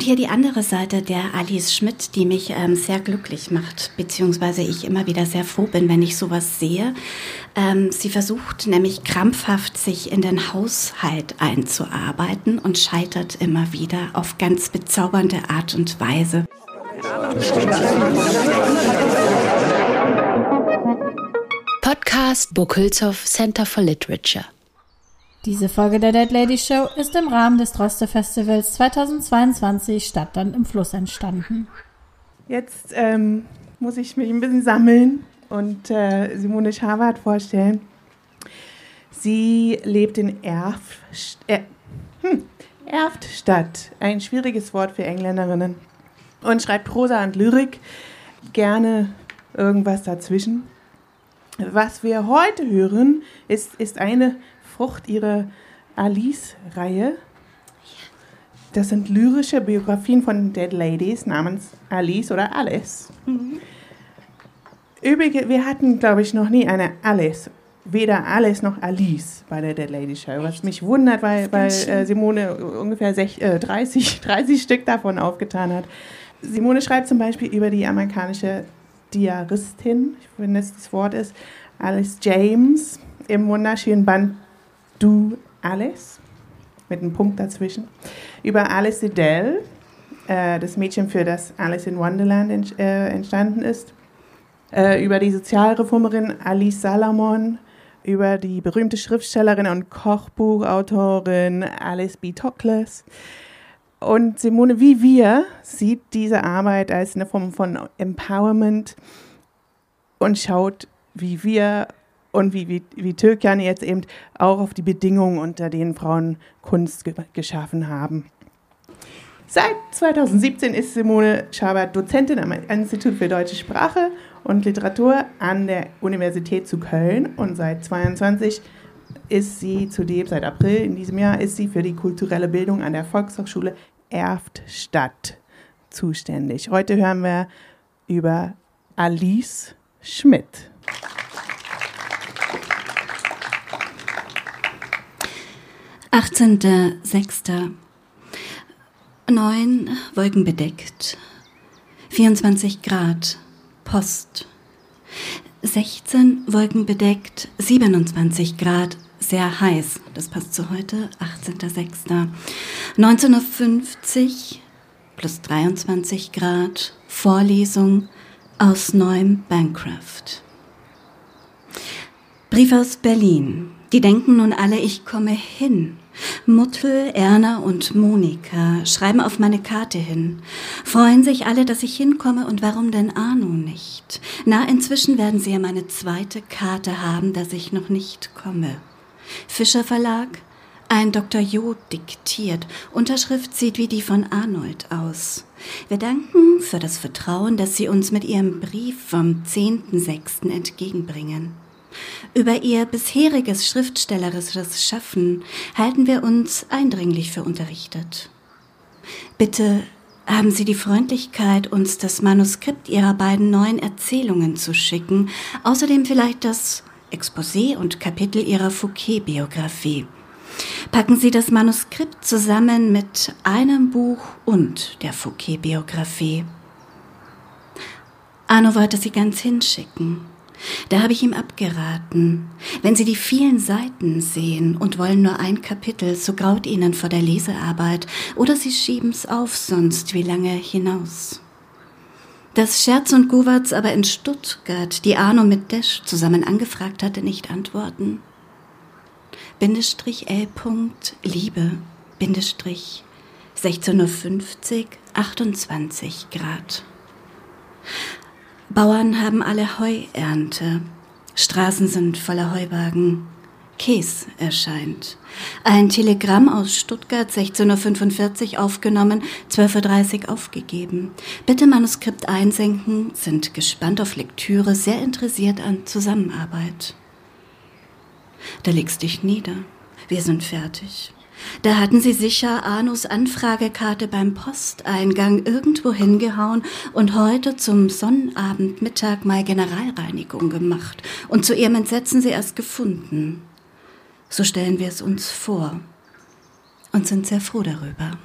Und hier die andere Seite der Alice Schmidt, die mich ähm, sehr glücklich macht, beziehungsweise ich immer wieder sehr froh bin, wenn ich sowas sehe. Ähm, sie versucht nämlich krampfhaft, sich in den Haushalt einzuarbeiten und scheitert immer wieder auf ganz bezaubernde Art und Weise. Podcast Burkhülshoff Center for Literature. Diese Folge der Dead Lady Show ist im Rahmen des Droste Festivals 2022 Stadtland im Fluss entstanden. Jetzt ähm, muss ich mich ein bisschen sammeln und äh, Simone Schabert vorstellen. Sie lebt in Erf, äh, hm, Erftstadt, ein schwieriges Wort für Engländerinnen, und schreibt Prosa und Lyrik, gerne irgendwas dazwischen. Was wir heute hören, ist, ist eine Frucht ihrer Alice-Reihe. Das sind lyrische Biografien von Dead Ladies namens Alice oder Alice. Mhm. Übrigens, wir hatten, glaube ich, noch nie eine Alice. Weder Alice noch Alice bei der Dead Lady Show. Was mich wundert, weil, weil äh, Simone ungefähr sech, äh, 30, 30 Stück davon aufgetan hat. Simone schreibt zum Beispiel über die amerikanische Diaristin, ich finde, das Wort ist, Alice James, im wunderschönen Band Du Alice mit einem Punkt dazwischen. Über Alice Liddell, äh, das Mädchen, für das Alice in Wonderland ent, äh, entstanden ist. Äh, über die Sozialreformerin Alice Salomon, über die berühmte Schriftstellerin und Kochbuchautorin Alice B. Toklas. Und Simone, wie wir, sieht diese Arbeit als eine Form von Empowerment und schaut, wie wir und wie, wie, wie Türkan jetzt eben auch auf die Bedingungen, unter denen Frauen Kunst ge geschaffen haben. Seit 2017 ist Simone Schabert Dozentin am Institut für Deutsche Sprache und Literatur an der Universität zu Köln und seit 22 ist sie zudem, seit April in diesem Jahr, ist sie für die kulturelle Bildung an der Volkshochschule Erftstadt zuständig. Heute hören wir über Alice Schmidt. 18.06. Neun wolkenbedeckt. 24 Grad. Post. 16 wolkenbedeckt. 27 Grad. Sehr heiß. Das passt zu heute. 18.06. 19.50 Uhr. Plus 23 Grad. Vorlesung aus neuem Bancroft. Brief aus Berlin. Die denken nun alle, ich komme hin. Muttel, Erna und Monika schreiben auf meine Karte hin, freuen sich alle, dass ich hinkomme und warum denn Arno nicht? Na, inzwischen werden sie ja meine zweite Karte haben, dass ich noch nicht komme. Fischer Verlag, ein Dr. Jo diktiert. Unterschrift sieht wie die von Arnold aus. Wir danken für das Vertrauen, das Sie uns mit Ihrem Brief vom 10.06. entgegenbringen. Über ihr bisheriges schriftstellerisches Schaffen halten wir uns eindringlich für unterrichtet. Bitte haben Sie die Freundlichkeit, uns das Manuskript Ihrer beiden neuen Erzählungen zu schicken, außerdem vielleicht das Exposé und Kapitel Ihrer Fouquet-Biografie. Packen Sie das Manuskript zusammen mit einem Buch und der Fouquet-Biografie. Arno wollte sie ganz hinschicken. Da habe ich ihm abgeraten. Wenn Sie die vielen Seiten sehen und wollen nur ein Kapitel, so graut Ihnen vor der Lesearbeit, oder Sie schieben's auf, sonst wie lange hinaus. Dass Scherz und Guwatz aber in Stuttgart, die Arno mit Desch zusammen angefragt hatte, nicht antworten. Bindestrich L. Liebe, Bindestrich 16.50 Uhr, 28 Grad. Bauern haben alle Heuernte. Straßen sind voller Heuwagen. Käs erscheint. Ein Telegramm aus Stuttgart 16.45 Uhr aufgenommen, 12.30 Uhr aufgegeben. Bitte Manuskript einsenken, sind gespannt auf Lektüre, sehr interessiert an Zusammenarbeit. Da legst dich nieder. Wir sind fertig. Da hatten sie sicher Anus Anfragekarte beim Posteingang irgendwo hingehauen und heute zum Sonnabendmittag mal Generalreinigung gemacht und zu ihrem Entsetzen sie erst gefunden. So stellen wir es uns vor und sind sehr froh darüber.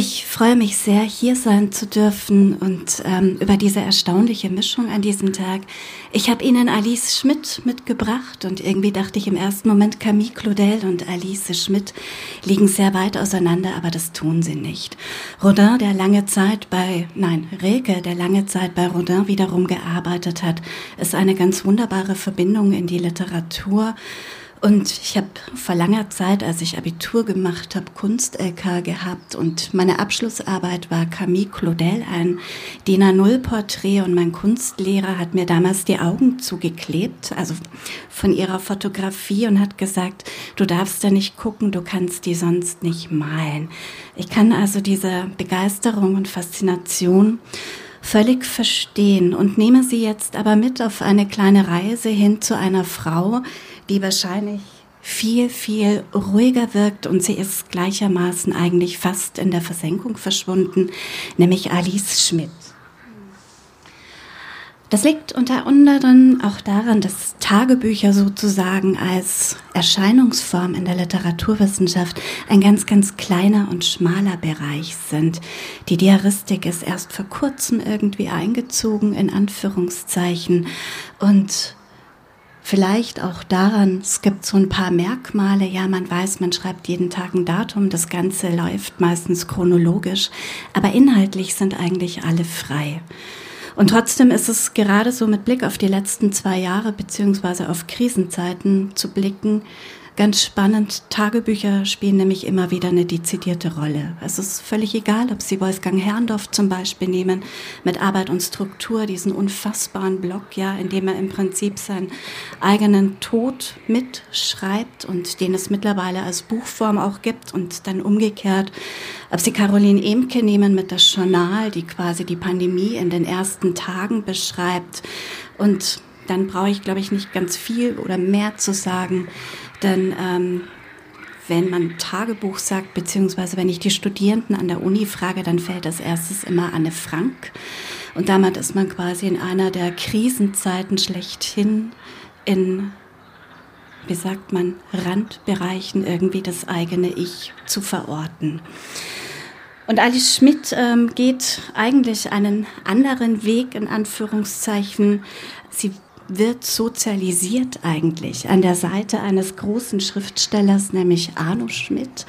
Ich freue mich sehr, hier sein zu dürfen und ähm, über diese erstaunliche Mischung an diesem Tag. Ich habe Ihnen Alice Schmidt mitgebracht und irgendwie dachte ich im ersten Moment, Camille Claudel und Alice Schmidt liegen sehr weit auseinander, aber das tun sie nicht. Rodin, der lange Zeit bei, nein, Rilke, der lange Zeit bei Rodin wiederum gearbeitet hat, ist eine ganz wunderbare Verbindung in die Literatur. Und ich habe vor langer Zeit, als ich Abitur gemacht habe, Kunst-LK gehabt und meine Abschlussarbeit war Camille Claudel, ein DIN A0-Porträt und mein Kunstlehrer hat mir damals die Augen zugeklebt, also von ihrer Fotografie und hat gesagt, du darfst da nicht gucken, du kannst die sonst nicht malen. Ich kann also diese Begeisterung und Faszination völlig verstehen und nehme sie jetzt aber mit auf eine kleine Reise hin zu einer Frau, die wahrscheinlich viel, viel ruhiger wirkt und sie ist gleichermaßen eigentlich fast in der Versenkung verschwunden, nämlich Alice Schmidt. Das liegt unter anderem auch daran, dass Tagebücher sozusagen als Erscheinungsform in der Literaturwissenschaft ein ganz, ganz kleiner und schmaler Bereich sind. Die Diaristik ist erst vor kurzem irgendwie eingezogen, in Anführungszeichen. Und Vielleicht auch daran, es gibt so ein paar Merkmale. Ja, man weiß, man schreibt jeden Tag ein Datum. Das Ganze läuft meistens chronologisch. Aber inhaltlich sind eigentlich alle frei. Und trotzdem ist es gerade so mit Blick auf die letzten zwei Jahre beziehungsweise auf Krisenzeiten zu blicken, Ganz spannend, Tagebücher spielen nämlich immer wieder eine dezidierte Rolle. Es ist völlig egal, ob Sie Wolfgang Herrndorf zum Beispiel nehmen, mit Arbeit und Struktur, diesen unfassbaren Blog, ja, in dem er im Prinzip seinen eigenen Tod mitschreibt und den es mittlerweile als Buchform auch gibt und dann umgekehrt, ob Sie Caroline Emke nehmen mit das Journal, die quasi die Pandemie in den ersten Tagen beschreibt und dann brauche ich, glaube ich, nicht ganz viel oder mehr zu sagen. Denn ähm, wenn man Tagebuch sagt, beziehungsweise wenn ich die Studierenden an der Uni frage, dann fällt als erstes immer Anne Frank. Und damit ist man quasi in einer der Krisenzeiten schlechthin in, wie sagt man, Randbereichen irgendwie das eigene Ich zu verorten. Und Alice Schmidt ähm, geht eigentlich einen anderen Weg in Anführungszeichen. Sie wird sozialisiert eigentlich an der Seite eines großen Schriftstellers, nämlich Arno Schmidt.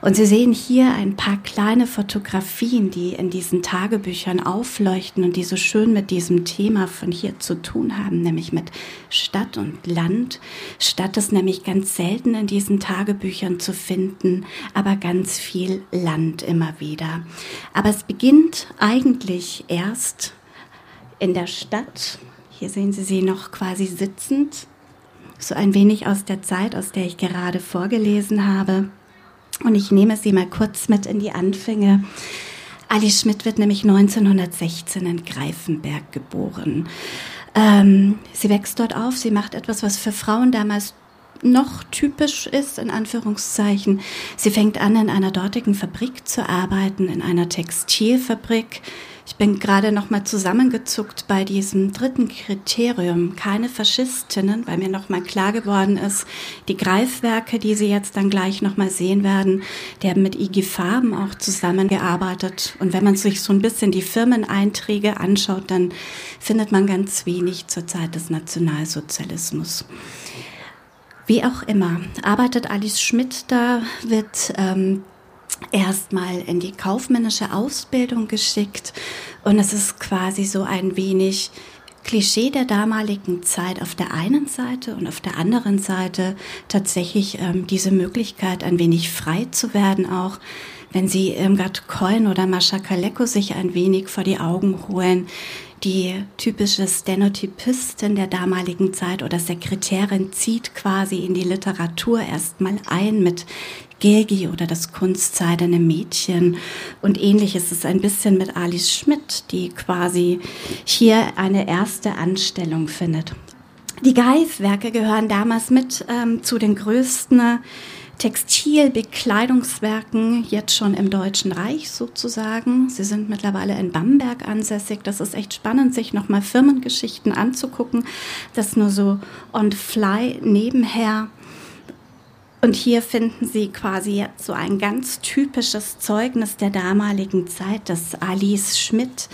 Und Sie sehen hier ein paar kleine Fotografien, die in diesen Tagebüchern aufleuchten und die so schön mit diesem Thema von hier zu tun haben, nämlich mit Stadt und Land. Stadt ist nämlich ganz selten in diesen Tagebüchern zu finden, aber ganz viel Land immer wieder. Aber es beginnt eigentlich erst in der Stadt hier sehen Sie sie noch quasi sitzend, so ein wenig aus der Zeit, aus der ich gerade vorgelesen habe. Und ich nehme Sie mal kurz mit in die Anfänge. Alice Schmidt wird nämlich 1916 in Greifenberg geboren. Ähm, sie wächst dort auf, sie macht etwas, was für Frauen damals noch typisch ist, in Anführungszeichen. Sie fängt an, in einer dortigen Fabrik zu arbeiten, in einer Textilfabrik. Ich bin gerade noch mal zusammengezuckt bei diesem dritten Kriterium, keine Faschistinnen, weil mir noch mal klar geworden ist, die Greifwerke, die Sie jetzt dann gleich noch mal sehen werden, die haben mit IG Farben auch zusammengearbeitet. Und wenn man sich so ein bisschen die Firmeneinträge anschaut, dann findet man ganz wenig zur Zeit des Nationalsozialismus. Wie auch immer, arbeitet Alice Schmidt da, wird ähm, erstmal in die kaufmännische Ausbildung geschickt. Und es ist quasi so ein wenig Klischee der damaligen Zeit. Auf der einen Seite und auf der anderen Seite tatsächlich ähm, diese Möglichkeit, ein wenig frei zu werden, auch. Wenn Sie Irmgard Coin oder Mascha Kaleko sich ein wenig vor die Augen holen, die typische Stenotypistin der damaligen Zeit oder Sekretärin zieht quasi in die Literatur erstmal ein mit Gilgi oder das kunstseidene Mädchen. Und ähnlich ist es ein bisschen mit Alice Schmidt, die quasi hier eine erste Anstellung findet. Die Greifwerke gehören damals mit ähm, zu den größten Textilbekleidungswerken jetzt schon im Deutschen Reich sozusagen. Sie sind mittlerweile in Bamberg ansässig. Das ist echt spannend, sich nochmal Firmengeschichten anzugucken. Das nur so on fly nebenher. Und hier finden Sie quasi so ein ganz typisches Zeugnis der damaligen Zeit, dass Alice Schmidt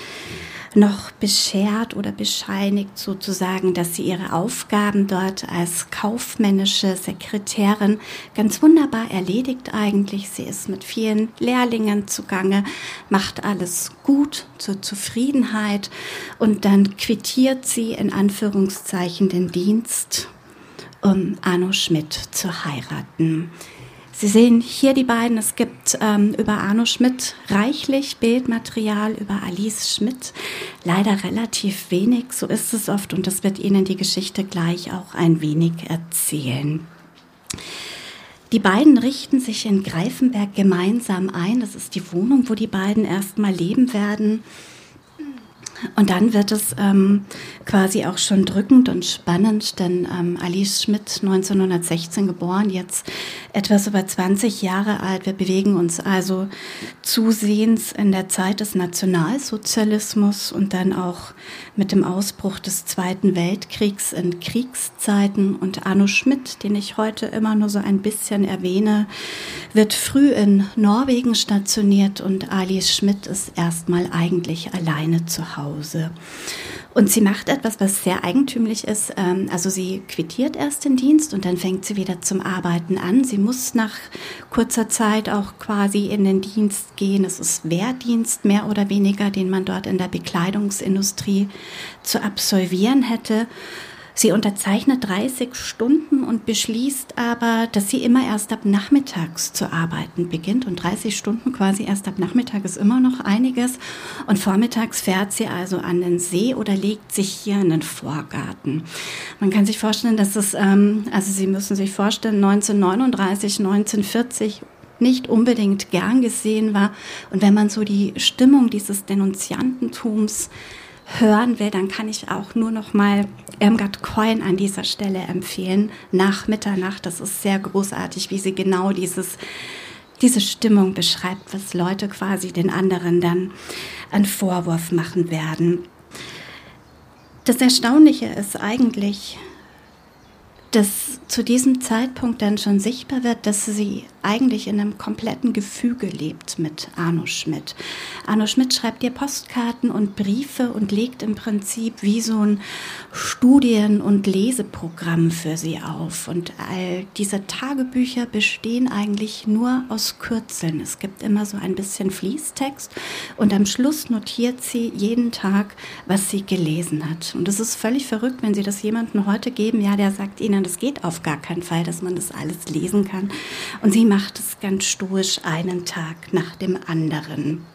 noch beschert oder bescheinigt sozusagen, dass sie ihre Aufgaben dort als kaufmännische Sekretärin ganz wunderbar erledigt eigentlich. Sie ist mit vielen Lehrlingen zugange, macht alles gut zur Zufriedenheit und dann quittiert sie in Anführungszeichen den Dienst, um Arno Schmidt zu heiraten. Sie sehen hier die beiden. Es gibt ähm, über Arno Schmidt reichlich Bildmaterial, über Alice Schmidt leider relativ wenig. So ist es oft und das wird Ihnen die Geschichte gleich auch ein wenig erzählen. Die beiden richten sich in Greifenberg gemeinsam ein. Das ist die Wohnung, wo die beiden erstmal leben werden. Und dann wird es ähm, quasi auch schon drückend und spannend, denn ähm, Alice Schmidt, 1916 geboren, jetzt etwas über 20 Jahre alt. Wir bewegen uns also zusehends in der Zeit des Nationalsozialismus und dann auch mit dem Ausbruch des Zweiten Weltkriegs in Kriegszeiten. Und Arno Schmidt, den ich heute immer nur so ein bisschen erwähne, wird früh in Norwegen stationiert und Alice Schmidt ist erstmal eigentlich alleine zu Hause. Und sie macht etwas, was sehr eigentümlich ist. Ähm, also sie quittiert erst den Dienst und dann fängt sie wieder zum Arbeiten an. Sie muss nach kurzer Zeit auch quasi in den Dienst gehen. Es ist Wehrdienst mehr oder weniger, den man dort in der Bekleidungsindustrie zu absolvieren hätte. Sie unterzeichnet 30 Stunden und beschließt aber, dass sie immer erst ab nachmittags zu arbeiten beginnt. Und 30 Stunden quasi erst ab Nachmittag ist immer noch einiges. Und vormittags fährt sie also an den See oder legt sich hier in den Vorgarten. Man kann sich vorstellen, dass es, ähm, also Sie müssen sich vorstellen, 1939, 1940 nicht unbedingt gern gesehen war. Und wenn man so die Stimmung dieses Denunziantentums hören will, dann kann ich auch nur noch mal Irmgard Coin an dieser Stelle empfehlen. Nach Mitternacht, das ist sehr großartig, wie sie genau dieses diese Stimmung beschreibt, was Leute quasi den anderen dann einen Vorwurf machen werden. Das Erstaunliche ist eigentlich, dass zu diesem Zeitpunkt dann schon sichtbar wird, dass sie eigentlich in einem kompletten Gefüge lebt mit Arno Schmidt. Arno Schmidt schreibt ihr Postkarten und Briefe und legt im Prinzip wie so ein Studien- und Leseprogramm für sie auf. Und all diese Tagebücher bestehen eigentlich nur aus Kürzeln. Es gibt immer so ein bisschen Fließtext und am Schluss notiert sie jeden Tag, was sie gelesen hat. Und es ist völlig verrückt, wenn Sie das jemandem heute geben, ja, der sagt Ihnen, das geht auf gar keinen Fall, dass man das alles lesen kann. Und sie macht es ganz stoisch einen Tag nach dem anderen.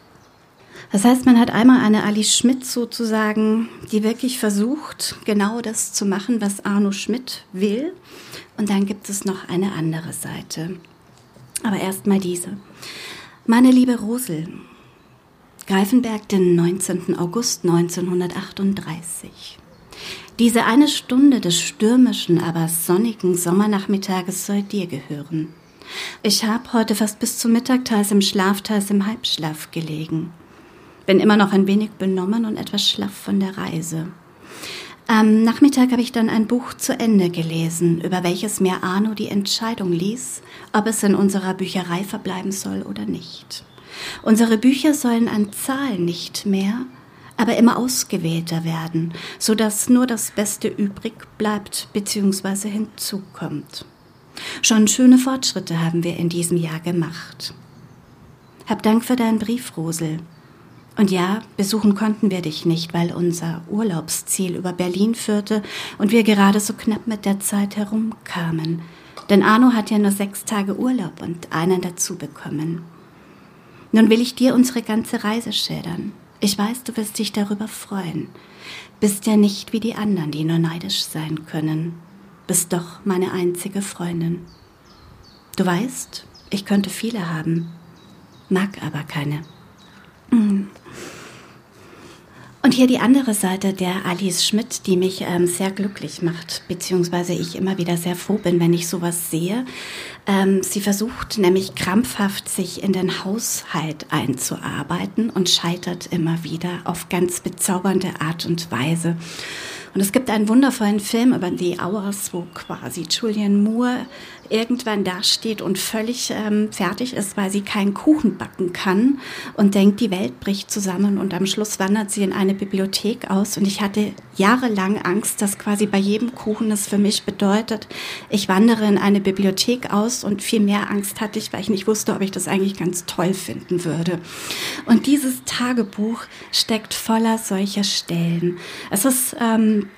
Das heißt, man hat einmal eine Alice Schmidt sozusagen, die wirklich versucht, genau das zu machen, was Arno Schmidt will. Und dann gibt es noch eine andere Seite. Aber erstmal diese. Meine liebe Rosel, Greifenberg, den 19. August 1938. Diese eine Stunde des stürmischen, aber sonnigen Sommernachmittages soll dir gehören. Ich habe heute fast bis zum Mittag teils im Schlaf, teils im Halbschlaf gelegen. Bin immer noch ein wenig benommen und etwas schlaff von der Reise. Am Nachmittag habe ich dann ein Buch zu Ende gelesen, über welches mir Arno die Entscheidung ließ, ob es in unserer Bücherei verbleiben soll oder nicht. Unsere Bücher sollen an Zahl nicht mehr, aber immer ausgewählter werden, so dass nur das Beste übrig bleibt bzw. hinzukommt. Schon schöne Fortschritte haben wir in diesem Jahr gemacht. Hab Dank für deinen Brief, Rosel. Und ja, besuchen konnten wir dich nicht, weil unser Urlaubsziel über Berlin führte und wir gerade so knapp mit der Zeit herumkamen. Denn Arno hat ja nur sechs Tage Urlaub und einen dazu bekommen. Nun will ich dir unsere ganze Reise schildern. Ich weiß, du wirst dich darüber freuen. Bist ja nicht wie die anderen, die nur neidisch sein können bist doch meine einzige Freundin. Du weißt, ich könnte viele haben, mag aber keine. Mm. Und hier die andere Seite der Alice Schmidt, die mich ähm, sehr glücklich macht, beziehungsweise ich immer wieder sehr froh bin, wenn ich sowas sehe. Ähm, sie versucht nämlich krampfhaft, sich in den Haushalt einzuarbeiten und scheitert immer wieder auf ganz bezaubernde Art und Weise. Und es gibt einen wundervollen Film über die Hours, wo quasi Julian Moore irgendwann dasteht und völlig ähm, fertig ist, weil sie keinen Kuchen backen kann und denkt, die Welt bricht zusammen und am Schluss wandert sie in eine Bibliothek aus und ich hatte jahrelang Angst, dass quasi bei jedem Kuchen es für mich bedeutet, ich wandere in eine Bibliothek aus und viel mehr Angst hatte ich, weil ich nicht wusste, ob ich das eigentlich ganz toll finden würde. Und dieses Tagebuch steckt voller solcher Stellen. Es ist ähm,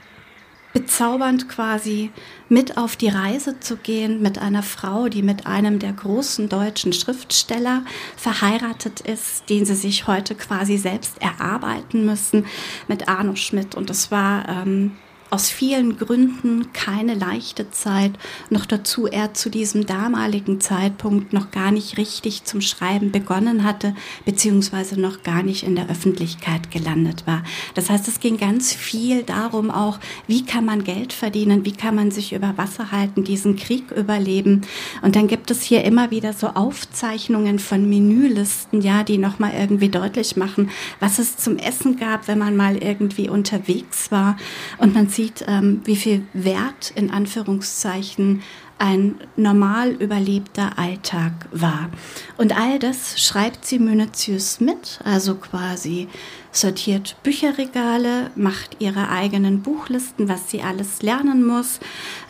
bezaubernd quasi mit auf die Reise zu gehen mit einer Frau, die mit einem der großen deutschen Schriftsteller verheiratet ist, den sie sich heute quasi selbst erarbeiten müssen, mit Arno Schmidt. Und das war ähm, aus vielen Gründen keine leichte Zeit. Noch dazu er zu diesem damaligen Zeitpunkt noch gar nicht richtig zum Schreiben begonnen hatte, beziehungsweise noch gar nicht in der Öffentlichkeit gelandet war. Das heißt, es ging ganz viel darum auch, wie kann man Geld verdienen, wie kann man sich über Wasser halten, diesen Krieg überleben. Und dann gibt es hier immer wieder so Aufzeichnungen von Menülisten, ja, die nochmal irgendwie deutlich machen, was es zum Essen gab, wenn man mal irgendwie unterwegs war. Und man sieht sieht, ähm, wie viel Wert in Anführungszeichen ein normal überlebter Alltag war. Und all das schreibt sie minutiös mit, also quasi sortiert Bücherregale, macht ihre eigenen Buchlisten, was sie alles lernen muss,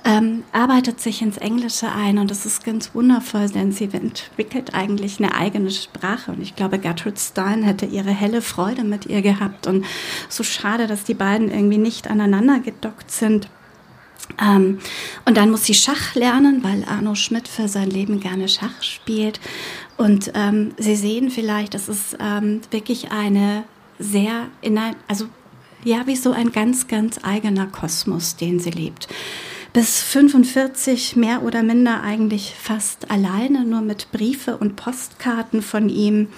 ähm, arbeitet sich ins Englische ein und das ist ganz wundervoll, denn sie entwickelt eigentlich eine eigene Sprache und ich glaube, Gertrude Stein hätte ihre helle Freude mit ihr gehabt und so schade, dass die beiden irgendwie nicht aneinander gedockt sind. Ähm, und dann muss sie Schach lernen, weil Arno Schmidt für sein Leben gerne Schach spielt. Und ähm, Sie sehen vielleicht, das ist ähm, wirklich eine sehr, in ein, also ja, wie so ein ganz, ganz eigener Kosmos, den sie lebt. Bis 45 mehr oder minder eigentlich fast alleine, nur mit Briefe und Postkarten von ihm.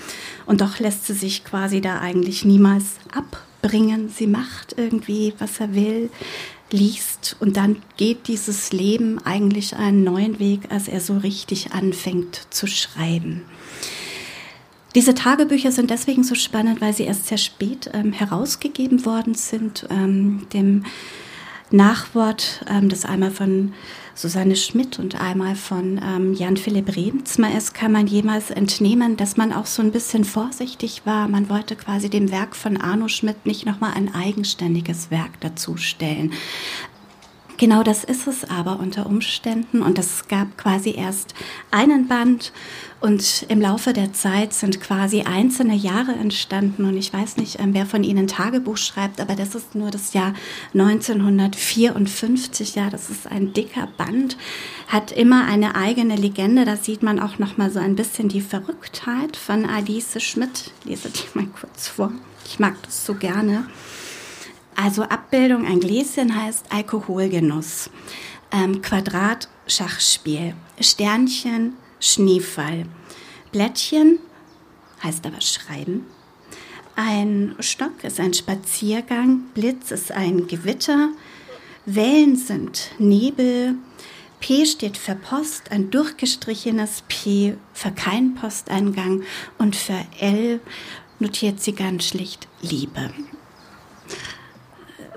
Und doch lässt sie sich quasi da eigentlich niemals abbringen. Sie macht irgendwie, was er will liest und dann geht dieses Leben eigentlich einen neuen Weg, als er so richtig anfängt zu schreiben. Diese Tagebücher sind deswegen so spannend, weil sie erst sehr spät ähm, herausgegeben worden sind. Ähm, dem Nachwort, ähm, das einmal von Susanne Schmidt und einmal von ähm, Jan Philipp Remsmer ist, kann man jemals entnehmen, dass man auch so ein bisschen vorsichtig war. Man wollte quasi dem Werk von Arno Schmidt nicht nochmal ein eigenständiges Werk dazustellen. Genau das ist es aber unter Umständen und es gab quasi erst einen Band und im Laufe der Zeit sind quasi einzelne Jahre entstanden und ich weiß nicht, ähm, wer von Ihnen Tagebuch schreibt, aber das ist nur das Jahr 1954, ja, das ist ein dicker Band, hat immer eine eigene Legende, da sieht man auch noch mal so ein bisschen die Verrücktheit von Alice Schmidt. Lese die mal kurz vor. Ich mag das so gerne. Also Abbildung, ein Gläschen heißt Alkoholgenuss. Ähm, Quadrat, Schachspiel. Sternchen, Schneefall. Blättchen heißt aber Schreiben. Ein Stock ist ein Spaziergang. Blitz ist ein Gewitter. Wellen sind Nebel. P steht für Post, ein durchgestrichenes P für keinen Posteingang und für L notiert sie ganz schlicht Liebe.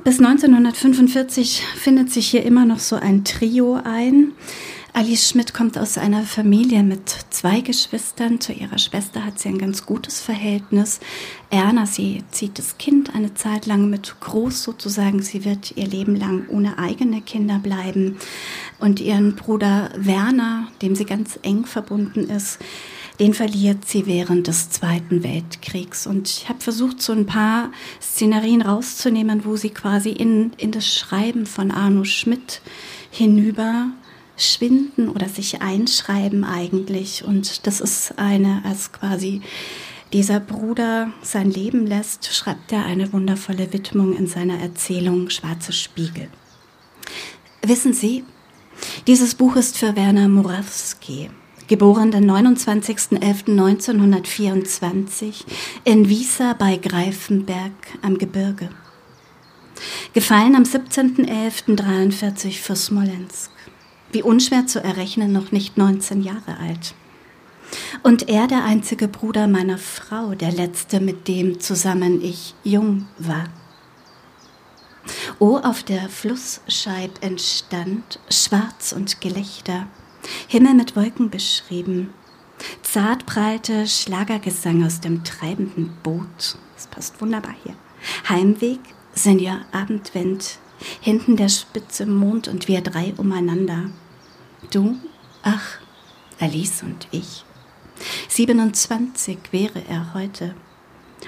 Bis 1945 findet sich hier immer noch so ein Trio ein. Alice Schmidt kommt aus einer Familie mit zwei Geschwistern. Zu ihrer Schwester hat sie ein ganz gutes Verhältnis. Erna, sie zieht das Kind eine Zeit lang mit groß sozusagen. Sie wird ihr Leben lang ohne eigene Kinder bleiben. Und ihren Bruder Werner, dem sie ganz eng verbunden ist, den verliert sie während des Zweiten Weltkriegs. Und ich habe versucht, so ein paar Szenerien rauszunehmen, wo sie quasi in, in das Schreiben von Arno Schmidt hinüber schwinden oder sich einschreiben eigentlich. Und das ist eine, als quasi dieser Bruder sein Leben lässt, schreibt er eine wundervolle Widmung in seiner Erzählung Schwarze Spiegel. Wissen Sie, dieses Buch ist für Werner Murawski geboren den 29.11.1924 in Wiesa bei Greifenberg am Gebirge. Gefallen am 17.11.43 für Smolensk. Wie unschwer zu errechnen, noch nicht 19 Jahre alt. Und er der einzige Bruder meiner Frau, der letzte, mit dem zusammen ich jung war. O, auf der Flussscheib entstand Schwarz und Gelächter, Himmel mit Wolken beschrieben. Zartbreite Schlagergesang aus dem treibenden Boot. Das passt wunderbar hier. Heimweg, Senior Abendwind, hinten der spitze Mond und wir drei umeinander. Du, ach, Alice und ich. 27 wäre er heute.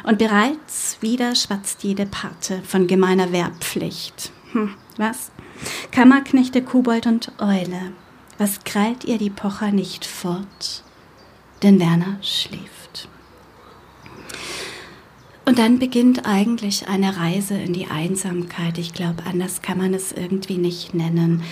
Und bereits wieder schwatzt jede Pate von gemeiner Wehrpflicht. Hm, was? Kammerknechte, Kobold und Eule. Was krallt ihr die Pocher nicht fort? Denn Werner schläft. Und dann beginnt eigentlich eine Reise in die Einsamkeit. Ich glaube, anders kann man es irgendwie nicht nennen.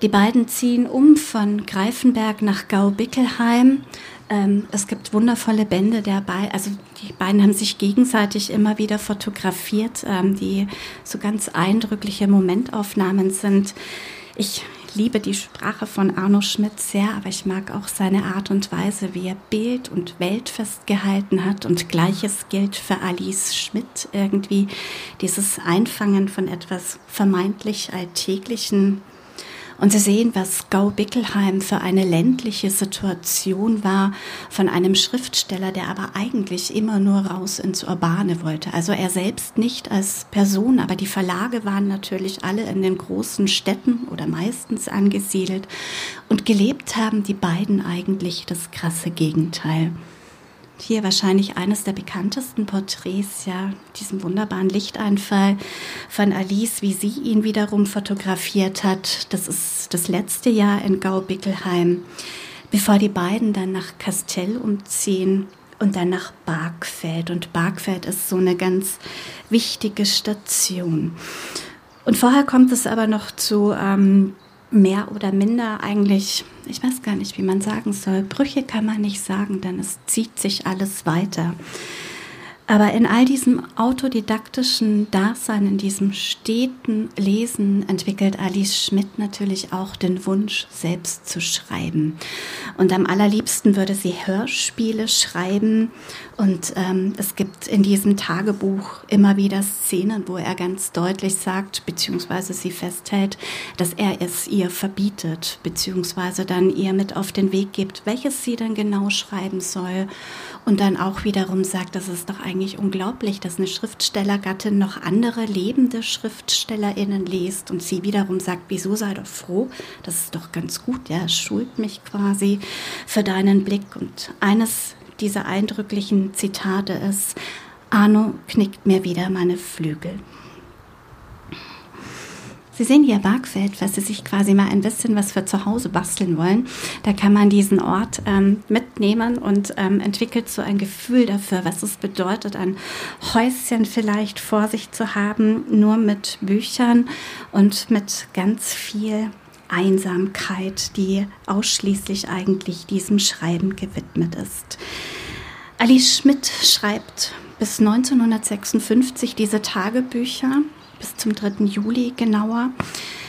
Die beiden ziehen um von Greifenberg nach Gau-Bickelheim. Ähm, es gibt wundervolle Bände der beiden, also die beiden haben sich gegenseitig immer wieder fotografiert, ähm, die so ganz eindrückliche Momentaufnahmen sind. Ich liebe die Sprache von Arno Schmidt sehr, aber ich mag auch seine Art und Weise, wie er Bild und Welt festgehalten hat. Und gleiches gilt für Alice Schmidt irgendwie. Dieses Einfangen von etwas vermeintlich Alltäglichen und Sie sehen, was Gau-Bickelheim für eine ländliche Situation war von einem Schriftsteller, der aber eigentlich immer nur raus ins Urbane wollte. Also er selbst nicht als Person, aber die Verlage waren natürlich alle in den großen Städten oder meistens angesiedelt und gelebt haben die beiden eigentlich das krasse Gegenteil. Hier wahrscheinlich eines der bekanntesten Porträts, ja, diesen wunderbaren Lichteinfall von Alice, wie sie ihn wiederum fotografiert hat. Das ist das letzte Jahr in Gau-Bickelheim, bevor die beiden dann nach Kastell umziehen und dann nach Bargfeld. Und Bargfeld ist so eine ganz wichtige Station. Und vorher kommt es aber noch zu ähm, mehr oder minder eigentlich, ich weiß gar nicht, wie man sagen soll, Brüche kann man nicht sagen, denn es zieht sich alles weiter. Aber in all diesem autodidaktischen Dasein, in diesem steten Lesen entwickelt Alice Schmidt natürlich auch den Wunsch, selbst zu schreiben. Und am allerliebsten würde sie Hörspiele schreiben. Und ähm, es gibt in diesem Tagebuch immer wieder Szenen, wo er ganz deutlich sagt, beziehungsweise sie festhält, dass er es ihr verbietet, beziehungsweise dann ihr mit auf den Weg gibt, welches sie dann genau schreiben soll und dann auch wiederum sagt, das ist doch eigentlich unglaublich, dass eine Schriftstellergattin noch andere lebende SchriftstellerInnen liest und sie wiederum sagt, wieso sei doch froh, das ist doch ganz gut, ja, schult mich quasi für deinen Blick. Und eines dieser eindrücklichen Zitate ist, Arno knickt mir wieder meine Flügel. Sie sehen hier Bargfeld, falls Sie sich quasi mal ein bisschen was für zu Hause basteln wollen. Da kann man diesen Ort ähm, mitnehmen und ähm, entwickelt so ein Gefühl dafür, was es bedeutet, ein Häuschen vielleicht vor sich zu haben, nur mit Büchern und mit ganz viel Einsamkeit, die ausschließlich eigentlich diesem Schreiben gewidmet ist. Alice Schmidt schreibt bis 1956 diese Tagebücher bis zum 3. Juli genauer.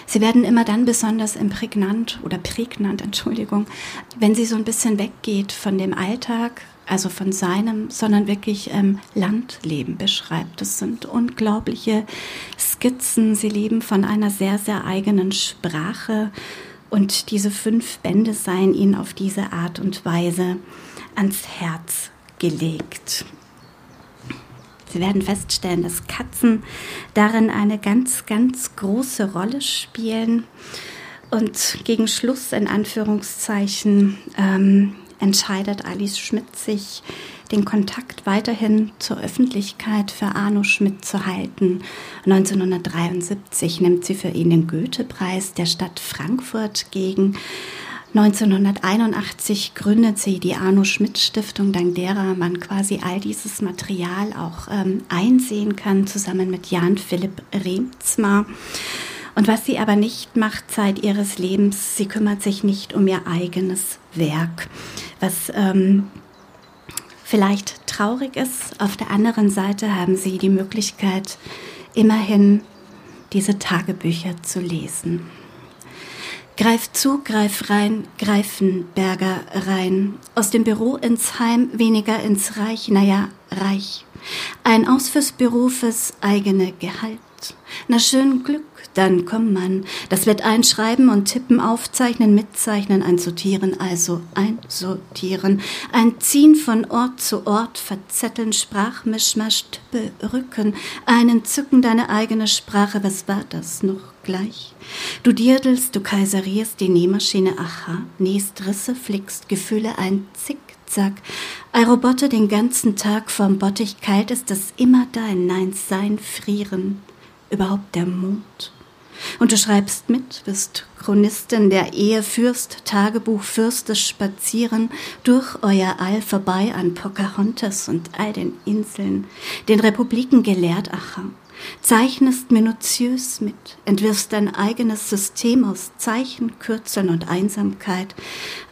Sie werden immer dann besonders prägnant oder prägnant, Entschuldigung, wenn sie so ein bisschen weggeht von dem Alltag, also von seinem, sondern wirklich ähm, Landleben beschreibt. Das sind unglaubliche Skizzen. Sie leben von einer sehr, sehr eigenen Sprache und diese fünf Bände seien ihnen auf diese Art und Weise ans Herz gelegt. Sie werden feststellen, dass Katzen darin eine ganz, ganz große Rolle spielen. Und gegen Schluss, in Anführungszeichen, ähm, entscheidet Alice Schmidt sich, den Kontakt weiterhin zur Öffentlichkeit für Arno Schmidt zu halten. 1973 nimmt sie für ihn den Goethe-Preis der Stadt Frankfurt gegen 1981 gründet sie die Arno Schmidt Stiftung, dank derer man quasi all dieses Material auch ähm, einsehen kann, zusammen mit Jan Philipp Remzmar. Und was sie aber nicht macht Zeit ihres Lebens, sie kümmert sich nicht um ihr eigenes Werk, was ähm, vielleicht traurig ist. Auf der anderen Seite haben sie die Möglichkeit, immerhin diese Tagebücher zu lesen. Greif zu, greif rein, Greifenberger rein. Aus dem Büro ins Heim, weniger ins Reich, naja, reich. Ein Aus fürs Büro fürs eigene Gehalt. Na schön Glück, dann komm man. Das wird einschreiben und tippen, aufzeichnen, mitzeichnen, einsortieren, also einsortieren. Ein Ziehen von Ort zu Ort, verzetteln, Sprachmischmasch, Tippe, Rücken. Einen zücken deine eigene Sprache, was war das noch gleich? Du dirdelst, du kaiserierst die Nähmaschine, aha, nähst Risse, flickst Gefühle ein Zickzack. Aerobotte den ganzen Tag vom Bottich kalt ist das immer dein, nein, sein, frieren. Überhaupt der Mond. Und du schreibst mit, bist Chronistin der Ehe, führst Tagebuch, fürstes Spazieren durch euer All vorbei an Pocahontas und all den Inseln, den Republiken gelehrt, Acher. Zeichnest minutiös mit, entwirfst dein eigenes System aus Zeichen, Kürzeln und Einsamkeit.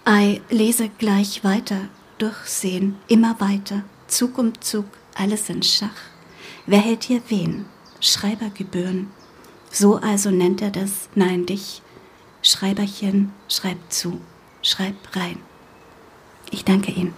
Ei, lese gleich weiter, durchsehen, immer weiter, Zug um Zug, alles in Schach. Wer hält hier wen? Schreibergebühren. So also nennt er das, nein, dich. Schreiberchen, schreib zu, schreib rein. Ich danke Ihnen.